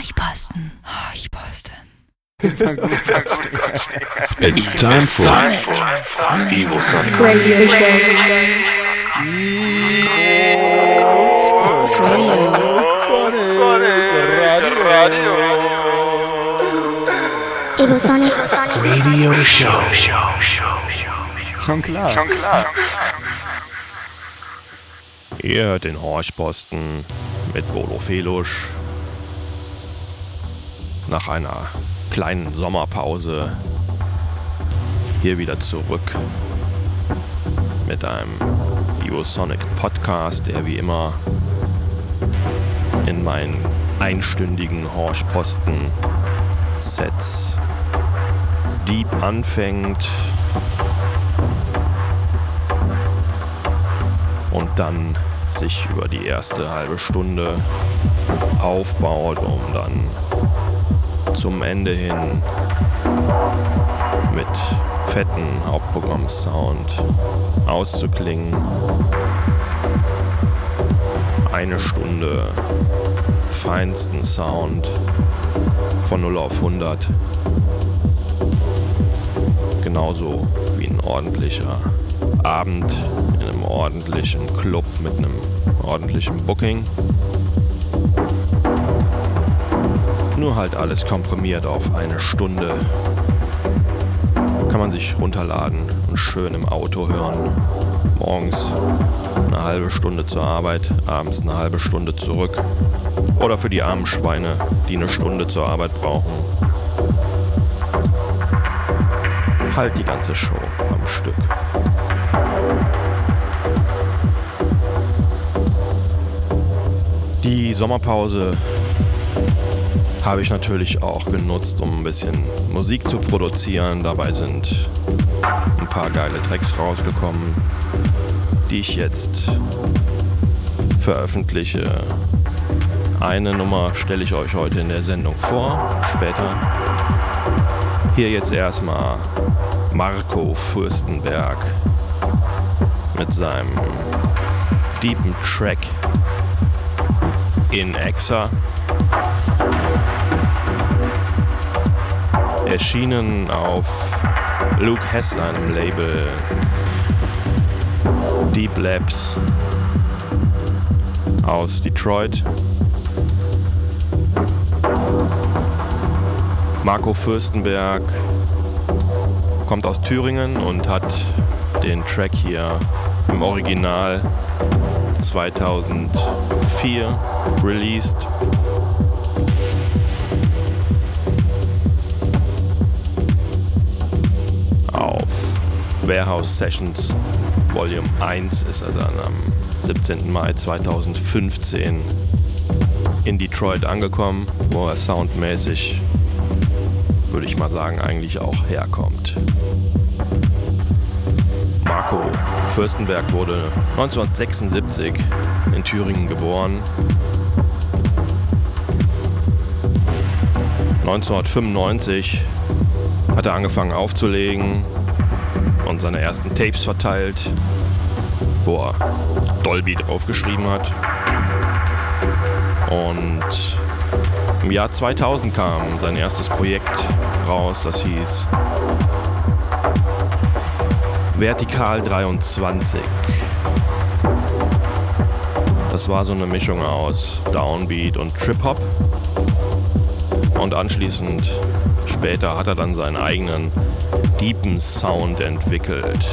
Horchposten. Horchposten. It's time for Evil Sonic Radio Show. Evo Sonic. Radio Show. Schon klar. Ihr hört den Horchposten mit Bolo Felusch. Nach einer kleinen Sommerpause hier wieder zurück mit einem Sonic Podcast, der wie immer in meinen einstündigen Horchposten Sets deep anfängt und dann sich über die erste halbe Stunde aufbaut, um dann zum Ende hin mit fetten Hauptprogramm-Sound auszuklingen. Eine Stunde feinsten Sound von 0 auf 100. Genauso wie ein ordentlicher Abend in einem ordentlichen Club mit einem ordentlichen Booking. Nur halt alles komprimiert auf eine Stunde. Kann man sich runterladen und schön im Auto hören. Morgens eine halbe Stunde zur Arbeit, abends eine halbe Stunde zurück. Oder für die armen Schweine, die eine Stunde zur Arbeit brauchen. Halt die ganze Show am Stück. Die Sommerpause habe ich natürlich auch genutzt, um ein bisschen Musik zu produzieren. Dabei sind ein paar geile Tracks rausgekommen, die ich jetzt veröffentliche. Eine Nummer stelle ich euch heute in der Sendung vor, später. Hier jetzt erstmal Marco Fürstenberg mit seinem deepen Track in Exa. Erschienen auf Luke Hess seinem Label Deep Labs aus Detroit. Marco Fürstenberg kommt aus Thüringen und hat den Track hier im Original 2004 released. Warehouse Sessions Volume 1 ist er dann am 17. Mai 2015 in Detroit angekommen, wo er soundmäßig, würde ich mal sagen, eigentlich auch herkommt. Marco Fürstenberg wurde 1976 in Thüringen geboren. 1995 hat er angefangen aufzulegen seine ersten Tapes verteilt, wo er Dolby draufgeschrieben hat. Und im Jahr 2000 kam sein erstes Projekt raus, das hieß Vertikal 23. Das war so eine Mischung aus Downbeat und Trip-Hop. Und anschließend, später, hat er dann seinen eigenen deepen Sound entwickelt.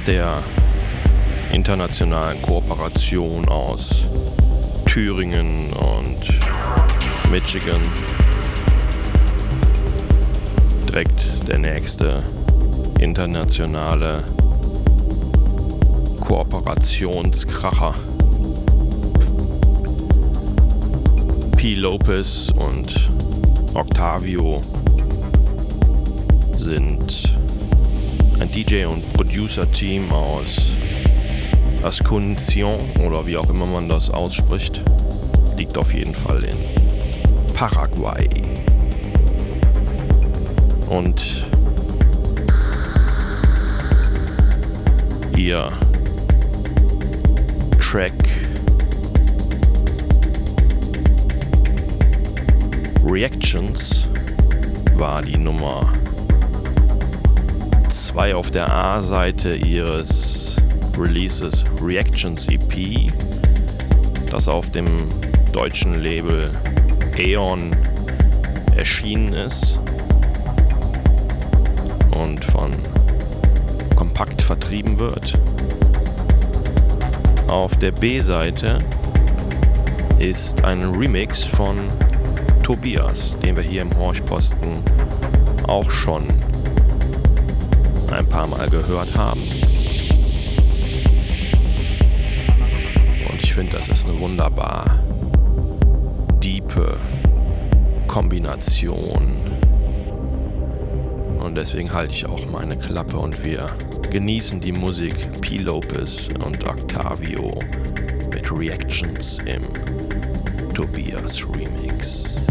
Nach der internationalen Kooperation aus Thüringen und Michigan direkt der nächste internationale Kooperationskracher. P. Lopez und Octavio sind ein DJ- und Producer-Team aus Ascension oder wie auch immer man das ausspricht. Liegt auf jeden Fall in Paraguay. Und ihr Track Reactions war die Nummer 2 auf der A-Seite ihres Releases Reactions EP, das auf dem deutschen Label Aeon erschienen ist und von Kompakt vertrieben wird. Auf der B-Seite ist ein Remix von Tobias, den wir hier im Horchposten auch schon paar Mal gehört haben. Und ich finde, das ist eine wunderbar diepe Kombination. Und deswegen halte ich auch meine Klappe und wir genießen die Musik P. Lopez und Octavio mit Reactions im Tobias Remix.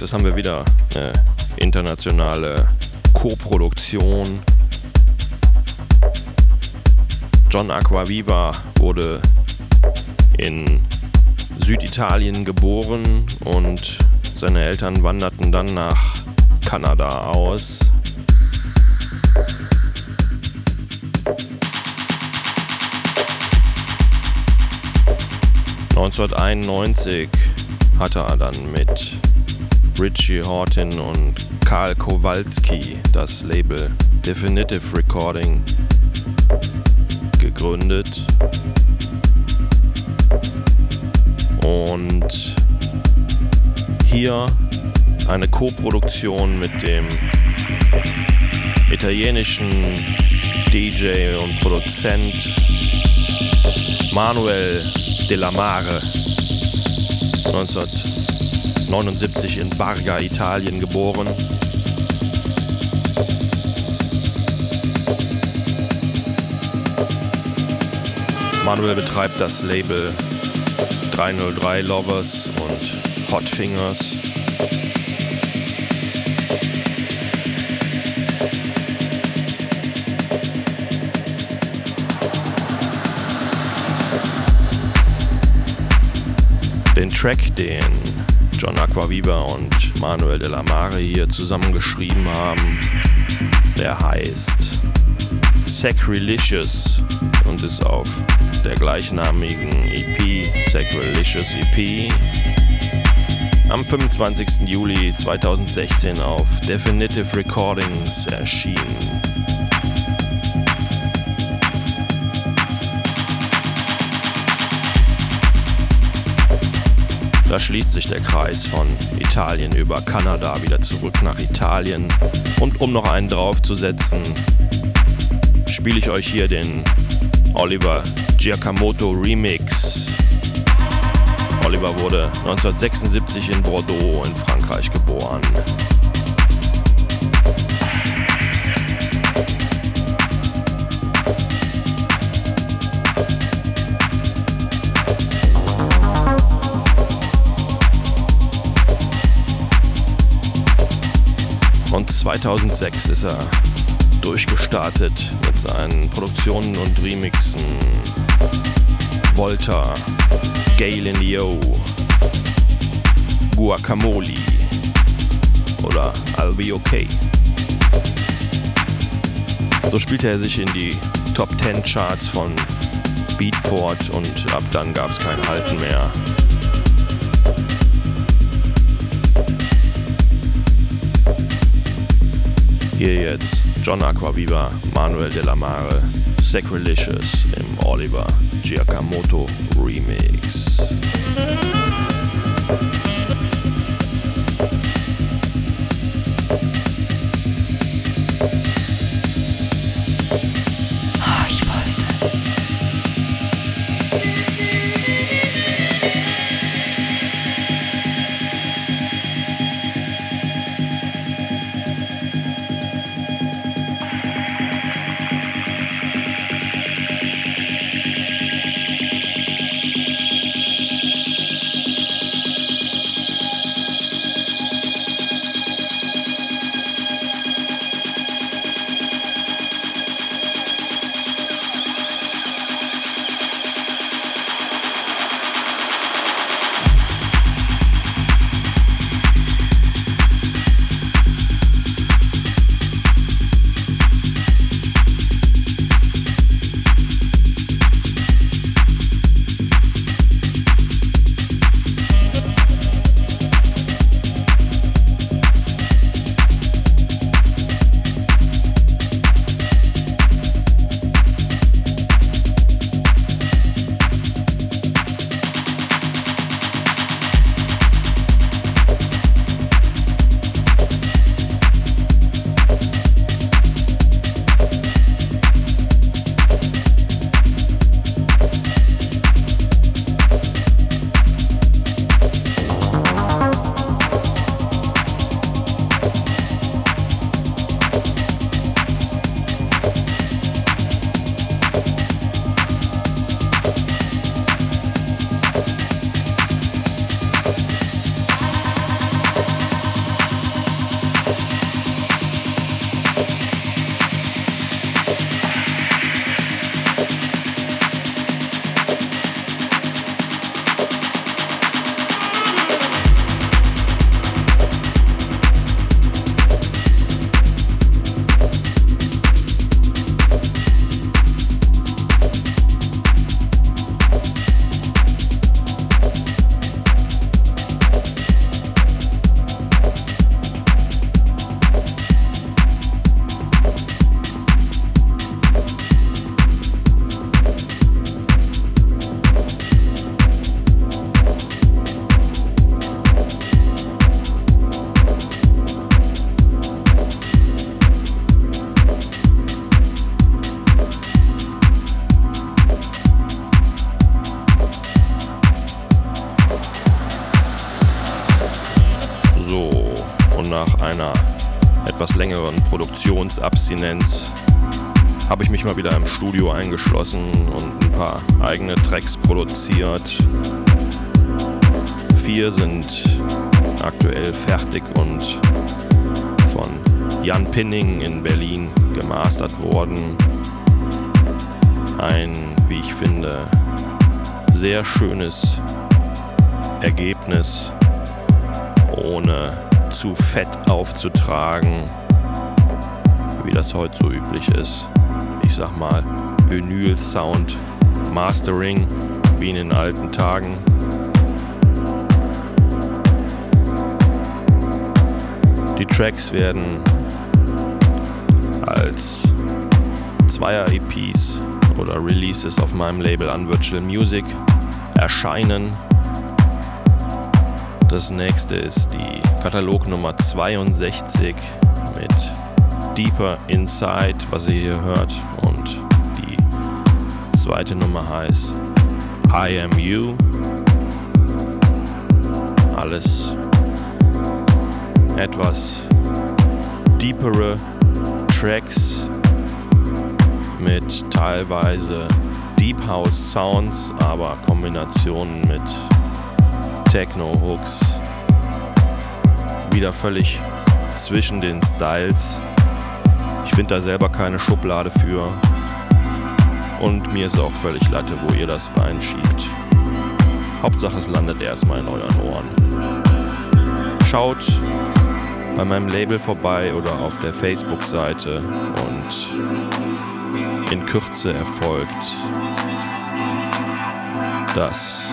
Nächstes haben wir wieder eine internationale Co-Produktion. John Aquaviva wurde in Süditalien geboren und seine Eltern wanderten dann nach Kanada aus. ...1991 hatte er dann mit Richie Horton und Karl Kowalski das Label Definitive Recording gegründet. Und hier eine Co-Produktion mit dem italienischen DJ und Produzent Manuel Della Mare 1979 in Barga, Italien geboren. Manuel betreibt das Label 303 Lovers und Hot Fingers. Den Track, den John Aquaviva und Manuel de la Mare hier zusammengeschrieben haben, der heißt Sacrilicious und ist auf der gleichnamigen EP, Sacrilicious EP, am 25. Juli 2016 auf Definitive Recordings erschienen. Da schließt sich der Kreis von Italien über Kanada wieder zurück nach Italien. Und um noch einen draufzusetzen, spiele ich euch hier den Oliver Giacomoto Remix. Oliver wurde 1976 in Bordeaux in Frankreich geboren. 2006 ist er durchgestartet mit seinen Produktionen und Remixen. Volta, Galen Yo, Guacamole oder I'll Be Okay. So spielte er sich in die Top 10 Charts von Beatport und ab dann gab es kein Halten mehr. Hier jetzt John Aquaviva, Manuel de la Mare, Sacrilicious im Oliver Giacomoto Remix. Produktionsabstinenz habe ich mich mal wieder im Studio eingeschlossen und ein paar eigene Tracks produziert. Vier sind aktuell fertig und von Jan Pinning in Berlin gemastert worden. Ein, wie ich finde, sehr schönes Ergebnis, ohne zu fett aufzutragen, wie das heute so üblich ist. Ich sag mal, Vinyl-Sound, Mastering, wie in den alten Tagen. Die Tracks werden als Zweier-EPs oder Releases auf meinem Label Unvirtual Music erscheinen. Das nächste ist die Katalognummer 62 mit Deeper Inside, was ihr hier hört. Und die zweite Nummer heißt I Am You. Alles etwas deepere Tracks mit teilweise Deep House Sounds, aber Kombinationen mit Techno Hooks. Wieder völlig zwischen den Styles. Finde da selber keine Schublade für. Und mir ist auch völlig Latte, wo ihr das reinschiebt. Hauptsache es landet erstmal in euren Ohren. Schaut bei meinem Label vorbei oder auf der Facebook-Seite und in Kürze erfolgt das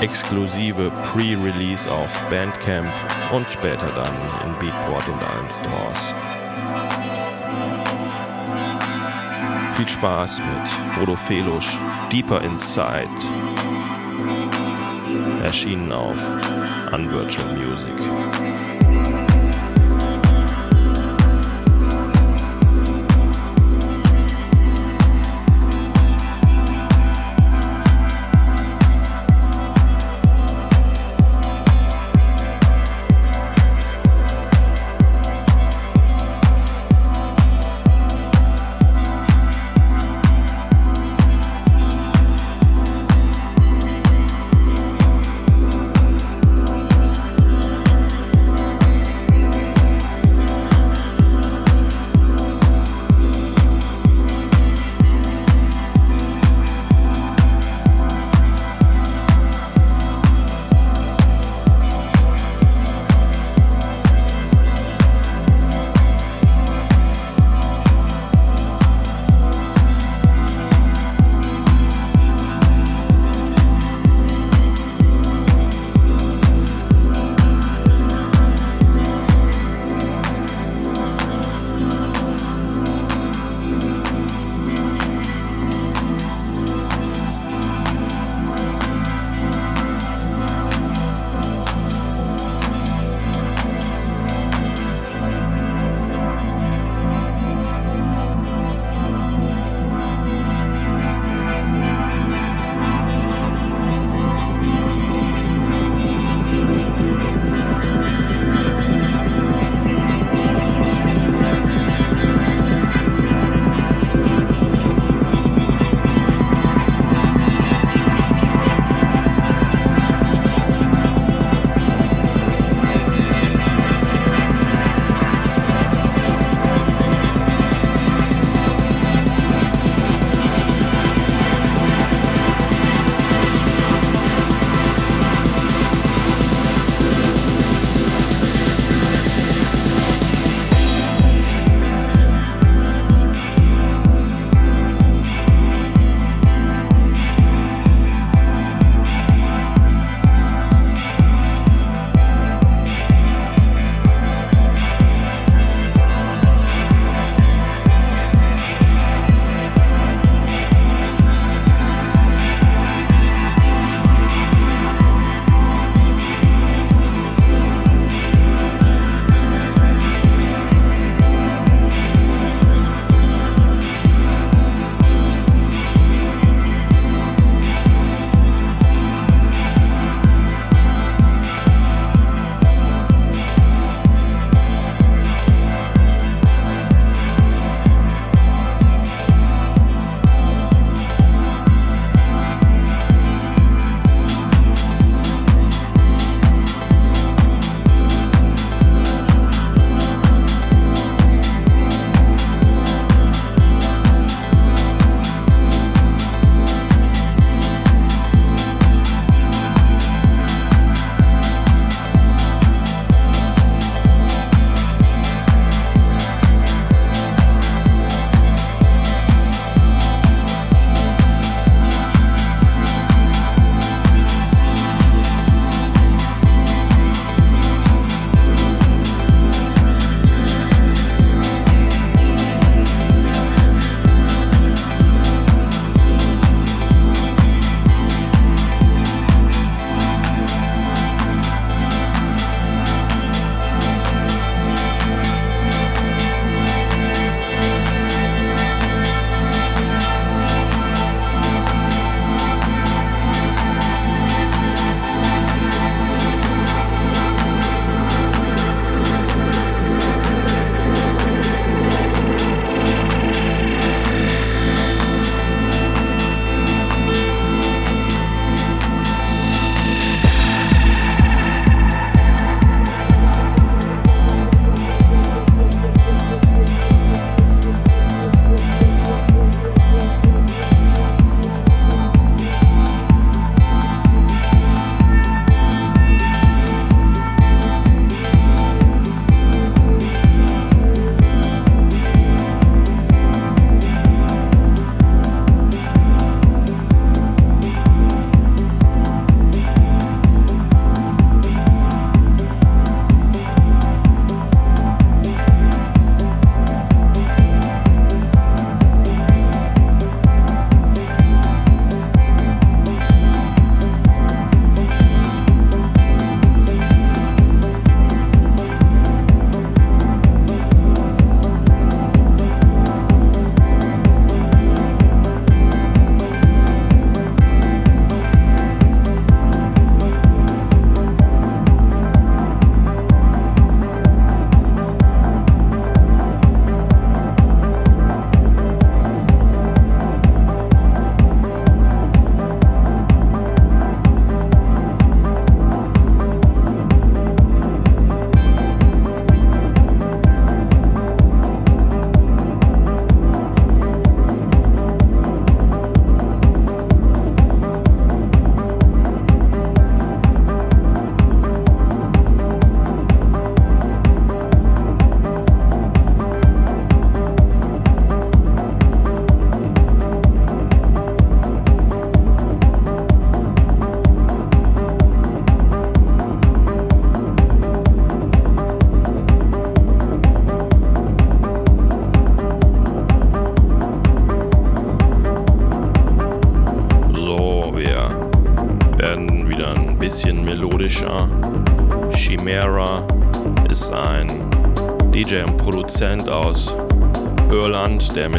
exklusive Pre-Release auf Bandcamp und später dann in Beatport und allen Stores. Viel Spaß mit Bodo Felusch, Deeper Inside, erschienen auf Unvirtual Music.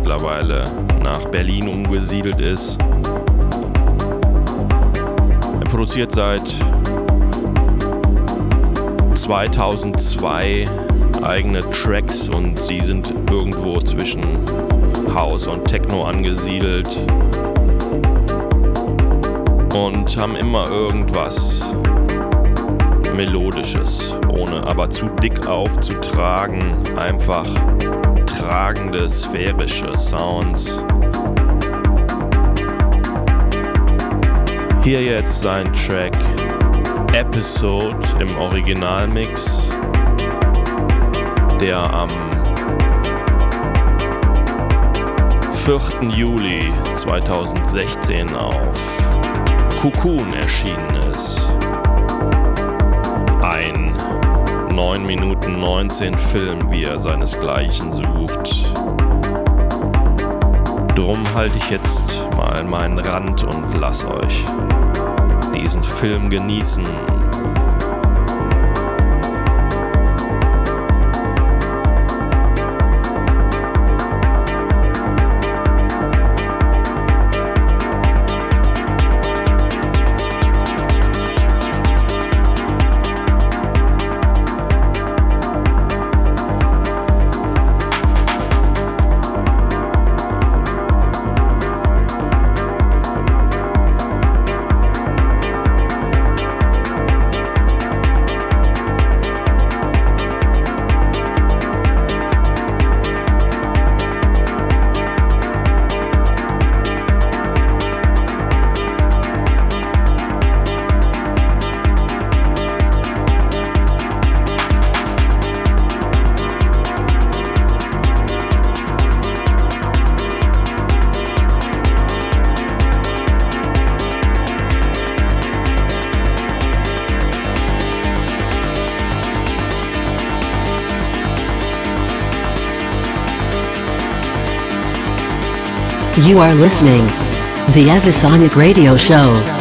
Mittlerweile nach Berlin umgesiedelt ist. Er produziert seit 2002 eigene Tracks und sie sind irgendwo zwischen House und Techno angesiedelt und haben immer irgendwas Melodisches, ohne aber zu dick aufzutragen, einfach tragende sphärische Sounds. Hier jetzt sein Track Episode im Originalmix, der am 4. Juli 2016 auf Cocoon erschienen 9 Minuten 19 Film, wie er seinesgleichen sucht. Drum halte ich jetzt mal meinen Rand und lass euch diesen Film genießen. You are listening. The Evisonic Radio Show.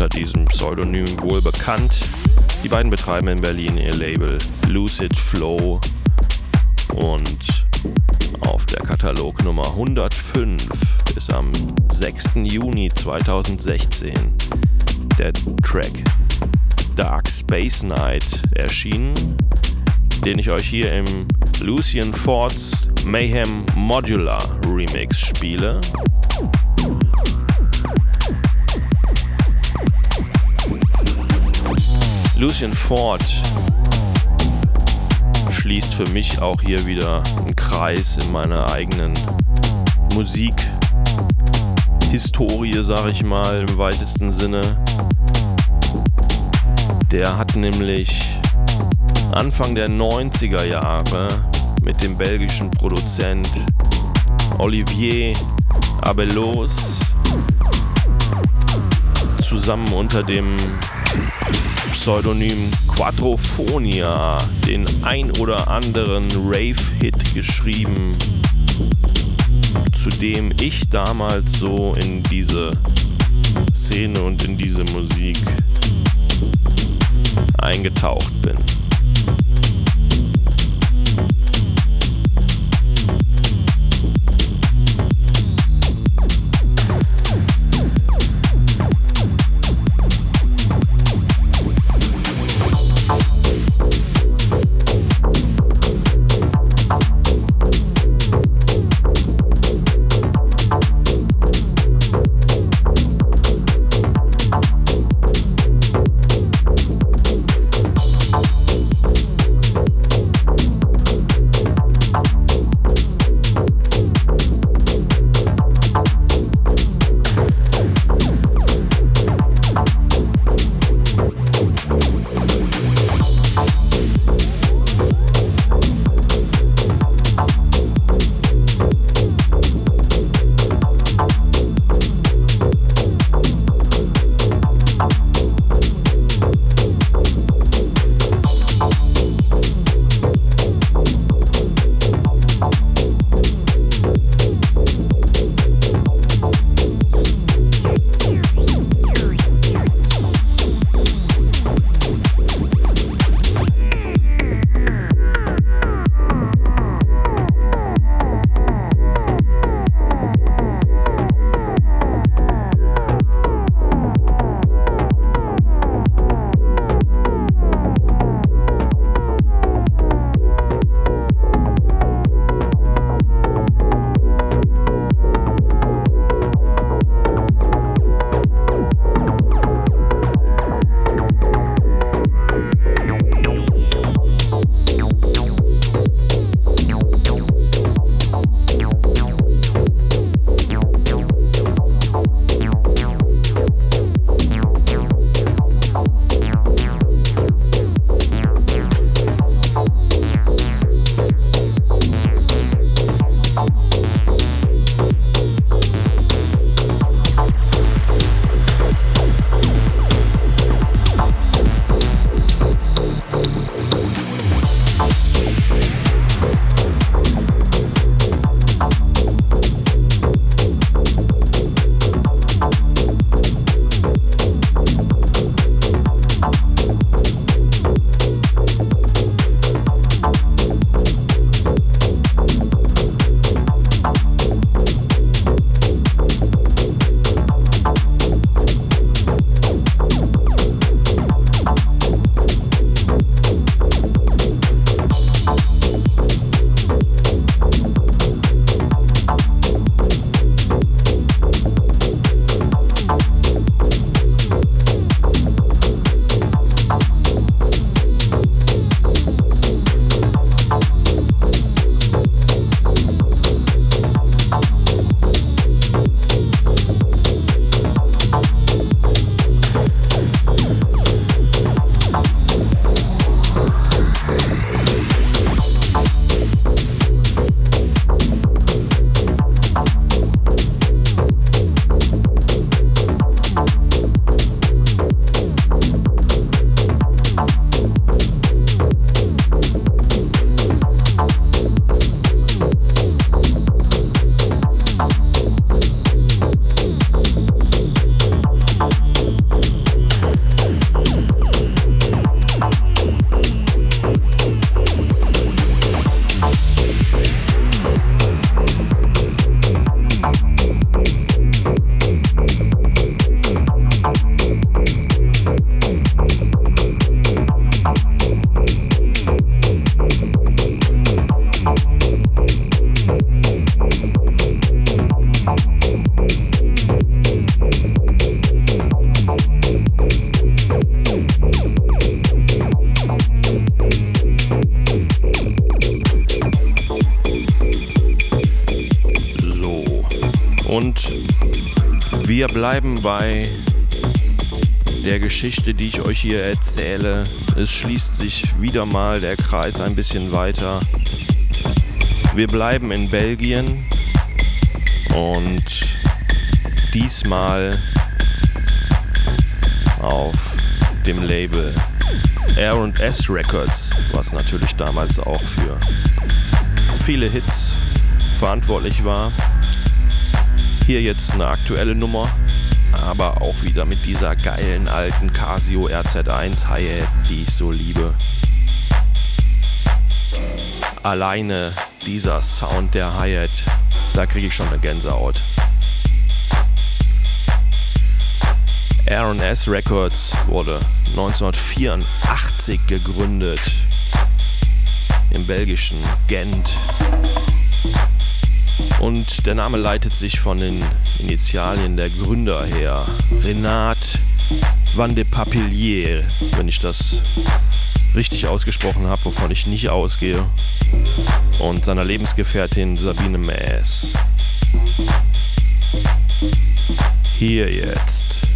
Unter diesem Pseudonym wohl bekannt. Die beiden betreiben in Berlin ihr Label Lucid Flow und auf der Katalognummer 105 ist am 6. Juni 2016 der Track Dark Space Night erschienen, den ich euch hier im Lucian Fords Mayhem Modular Remix spiele. Lucian Ford schließt für mich auch hier wieder einen Kreis in meiner eigenen Musikhistorie, sag ich mal, im weitesten Sinne. Der hat nämlich Anfang der 90er Jahre mit dem belgischen Produzent Olivier Abelos zusammen unter dem Pseudonym Quadrophonia den ein oder anderen Rave-Hit geschrieben, zu dem ich damals so in diese Szene und in diese Musik eingetaucht bin. Wir bleiben bei der Geschichte, die ich euch hier erzähle. Es schließt sich wieder mal der Kreis ein bisschen weiter. Wir bleiben in Belgien und diesmal auf dem Label R&S Records, was natürlich damals auch für viele Hits verantwortlich war. Hier jetzt eine aktuelle Nummer, aber auch wieder mit dieser geilen alten Casio RZ1 Hi-Hat, die ich so liebe. Alleine dieser Sound der Hi-Hat, da kriege ich schon eine Gänsehaut. R&S Records wurde 1984 gegründet im belgischen Gent. Und der Name leitet sich von den Initialien der Gründer her. Renat van de Papillier, wenn ich das richtig ausgesprochen habe, wovon ich nicht ausgehe. Und seiner Lebensgefährtin Sabine Maes. Hier jetzt.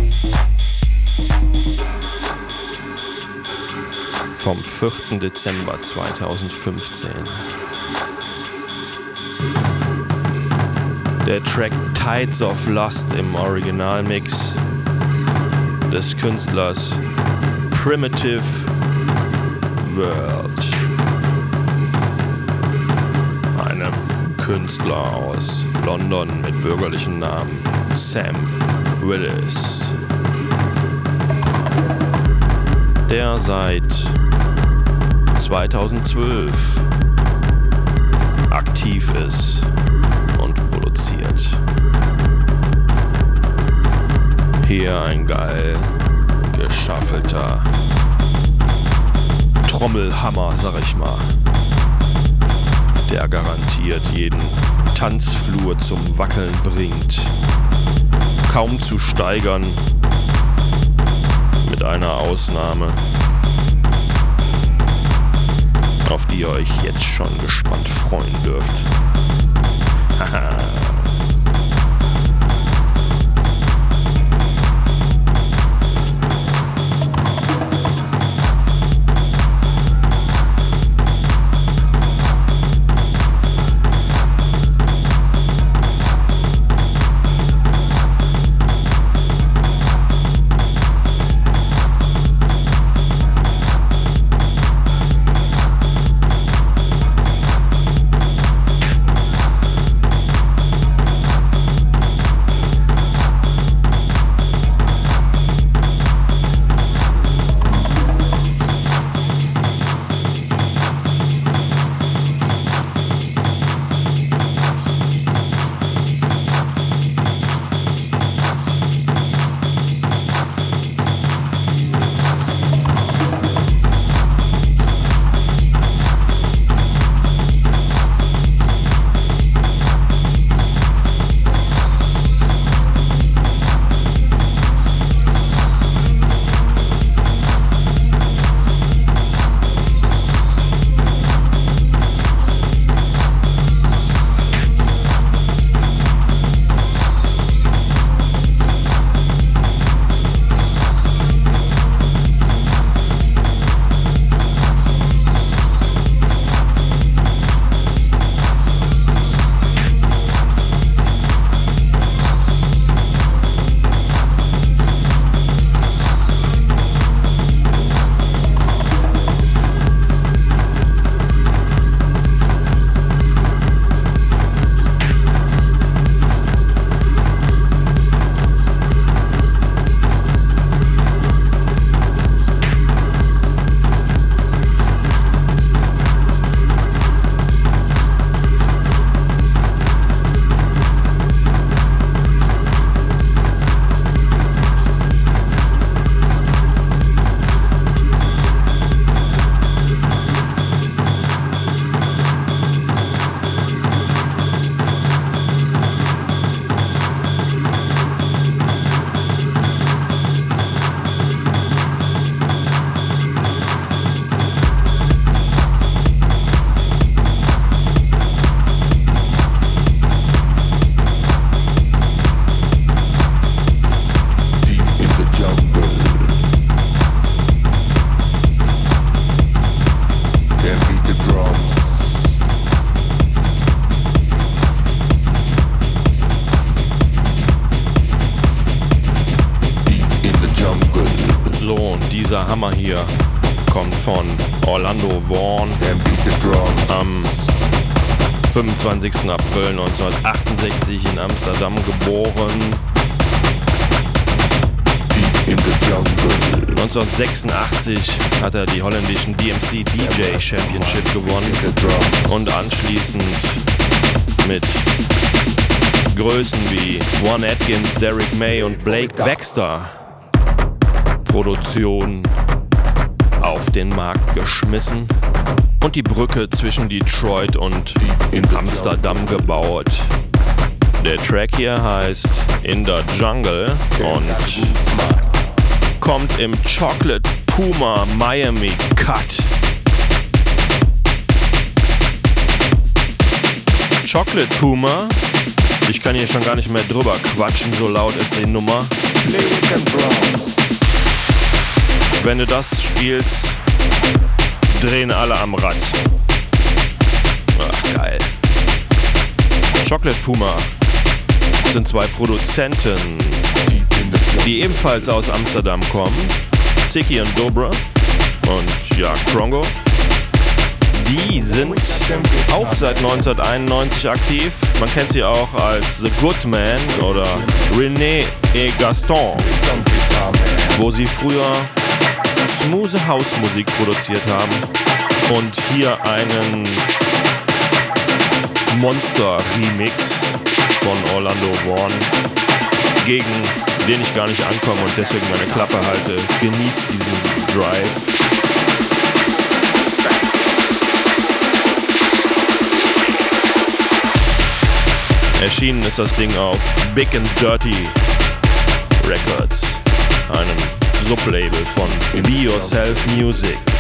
Vom 4. Dezember 2015. Der Track Tides of Lust im Originalmix des Künstlers Primitive World. Einem Künstler aus London mit bürgerlichen Namen Sam Willis. Der seit 2012 aktiv ist Hier ein geil geschaffelter Trommelhammer, sag ich mal. Der garantiert jeden Tanzflur zum Wackeln bringt. Kaum zu steigern, mit einer Ausnahme, auf die ihr euch jetzt schon gespannt freuen dürft. Haha. 25. April 1968 in Amsterdam geboren. 1986 hat er die holländischen DMC DJ Championship gewonnen und anschließend mit Größen wie One Atkins, Derek May und Blake Baxter Produktion auf den Markt geschmissen und die Brücke zwischen Detroit und Amsterdam gebaut. Der Track hier heißt In the Jungle und kommt im Chocolate Puma Miami Cut. Chocolate Puma, ich kann hier schon gar nicht mehr drüber quatschen, so laut ist die Nummer. Wenn du das spielst, drehen alle am Rad. Ach, geil. Chocolate Puma sind zwei Produzenten, die ebenfalls aus Amsterdam kommen. Ziki und Dobra und ja, Krongo. Die sind auch seit 1991 aktiv. Man kennt sie auch als The Good Man oder René et Gaston, wo sie früher smooth Hausmusik produziert haben und hier einen Monster-Remix von Orlando Vaughan gegen den ich gar nicht ankomme und deswegen meine Klappe halte. Genießt diesen Drive. Erschienen ist das Ding auf Big and Dirty Records, einem Sublabel von Be Yourself Music.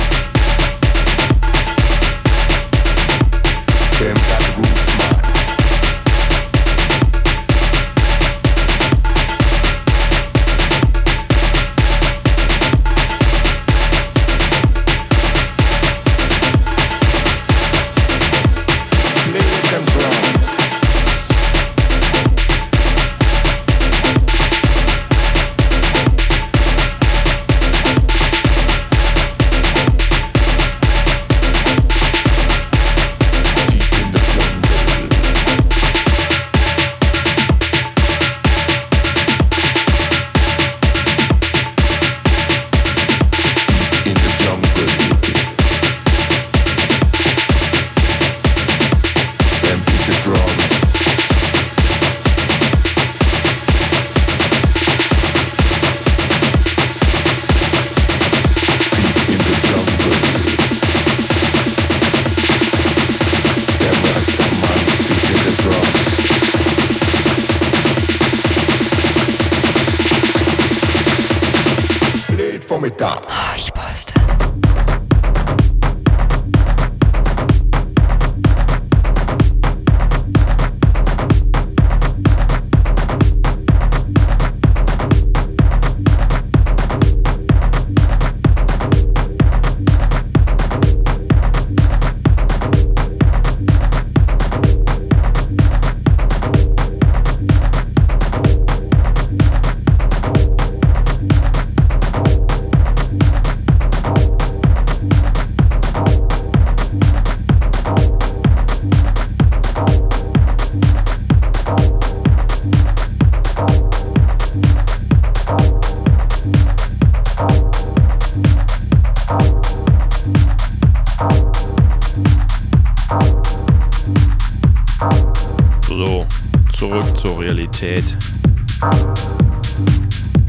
Qualität.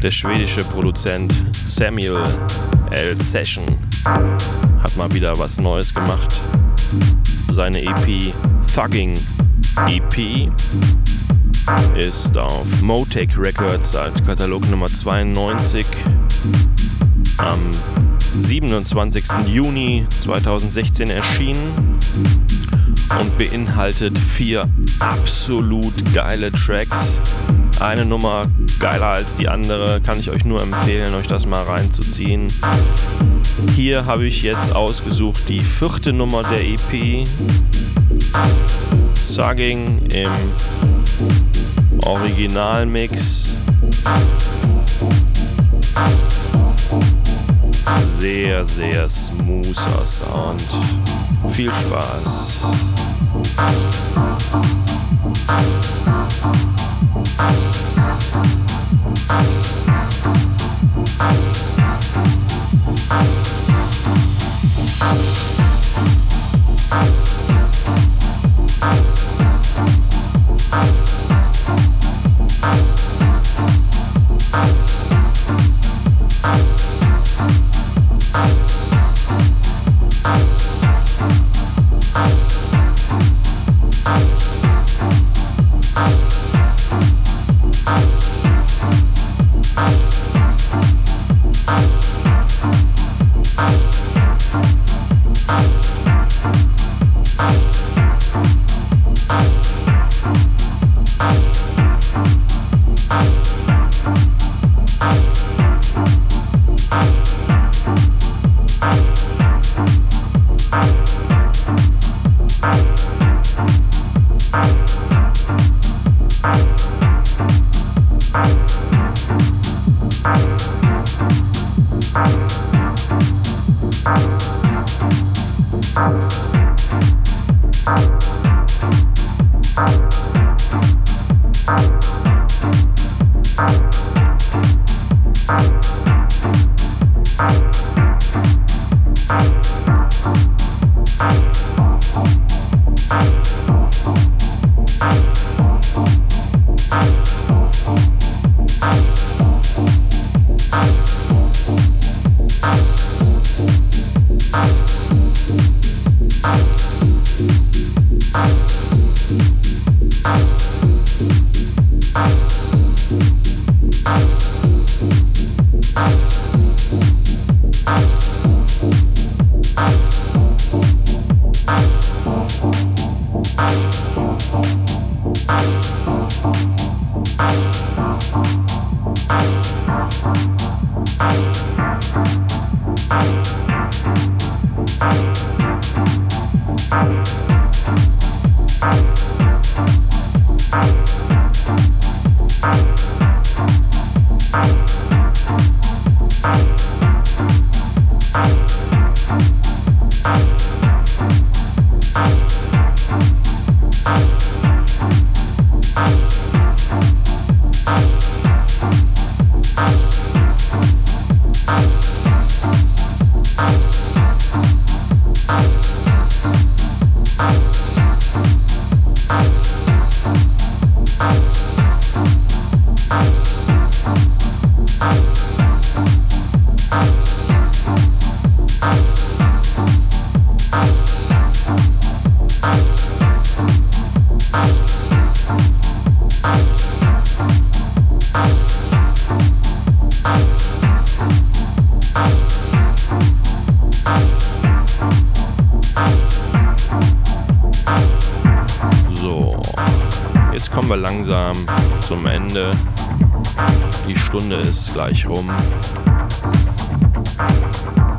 Der schwedische Produzent Samuel L. Session hat mal wieder was Neues gemacht. Seine EP Thugging EP ist auf Motec Records als Katalog Nummer 92 am 27. Juni 2016 erschienen und beinhaltet vier absolut geile Tracks. Eine Nummer geiler als die andere, kann ich euch nur empfehlen, euch das mal reinzuziehen. Hier habe ich jetzt ausgesucht die vierte Nummer der EP. Sugging im Originalmix. Sehr, sehr smoother Sound. Viel Spaß. Thank you.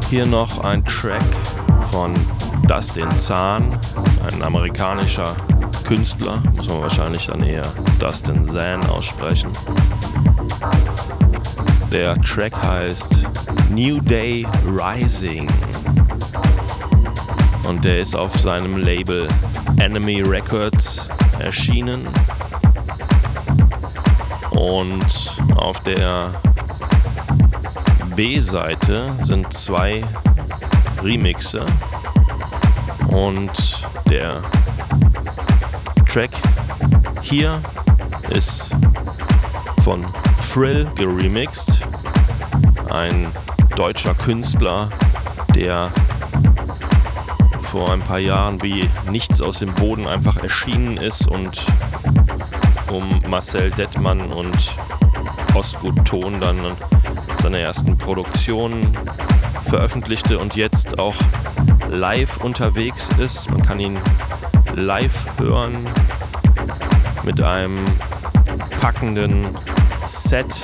Hier noch ein Track von Dustin Zahn, ein amerikanischer Künstler, muss man wahrscheinlich dann eher Dustin Zahn aussprechen. Der Track heißt New Day Rising. Und der ist auf seinem Label Enemy Records erschienen. Und auf der B-Seite sind zwei Remixe und der Track hier ist von Frill geremixed, ein deutscher Künstler, der vor ein paar Jahren wie nichts aus dem Boden einfach erschienen ist und um Marcel Dettmann und Ostgut Ton dann seine ersten Produktionen veröffentlichte und jetzt auch live unterwegs ist. Man kann ihn live hören mit einem packenden Set.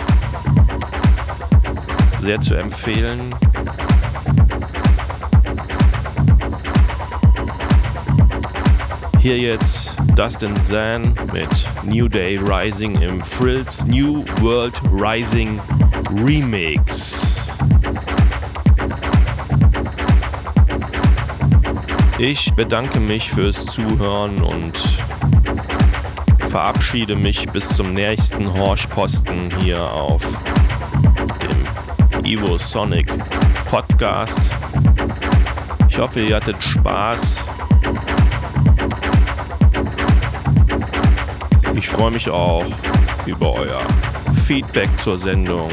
Sehr zu empfehlen. Hier jetzt Dustin Zan mit New Day Rising im Frills New World Rising Remix. Ich bedanke mich fürs Zuhören und verabschiede mich bis zum nächsten Horschposten hier auf dem Evo Sonic Podcast. Ich hoffe, ihr hattet Spaß. Ich freue mich auch über euer Feedback zur Sendung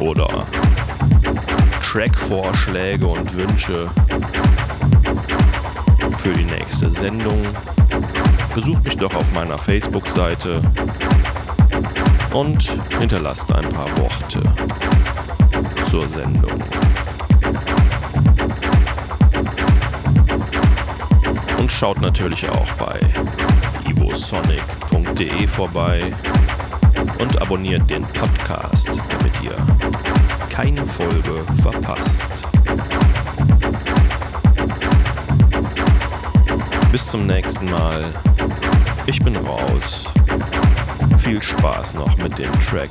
oder Track-Vorschläge und Wünsche für die nächste Sendung. Besucht mich doch auf meiner Facebook-Seite und hinterlasst ein paar Worte zur Sendung. Und schaut natürlich auch bei ivosonic.de vorbei und abonniert den Podcast, damit ihr keine Folge verpasst. Bis zum nächsten Mal. Ich bin raus. Viel Spaß noch mit dem Track.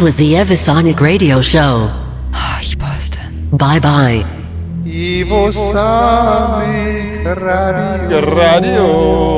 That was the Evasonic Radio Show. Arch Boston. Bye bye. Ivo Sonic Radio. Radio.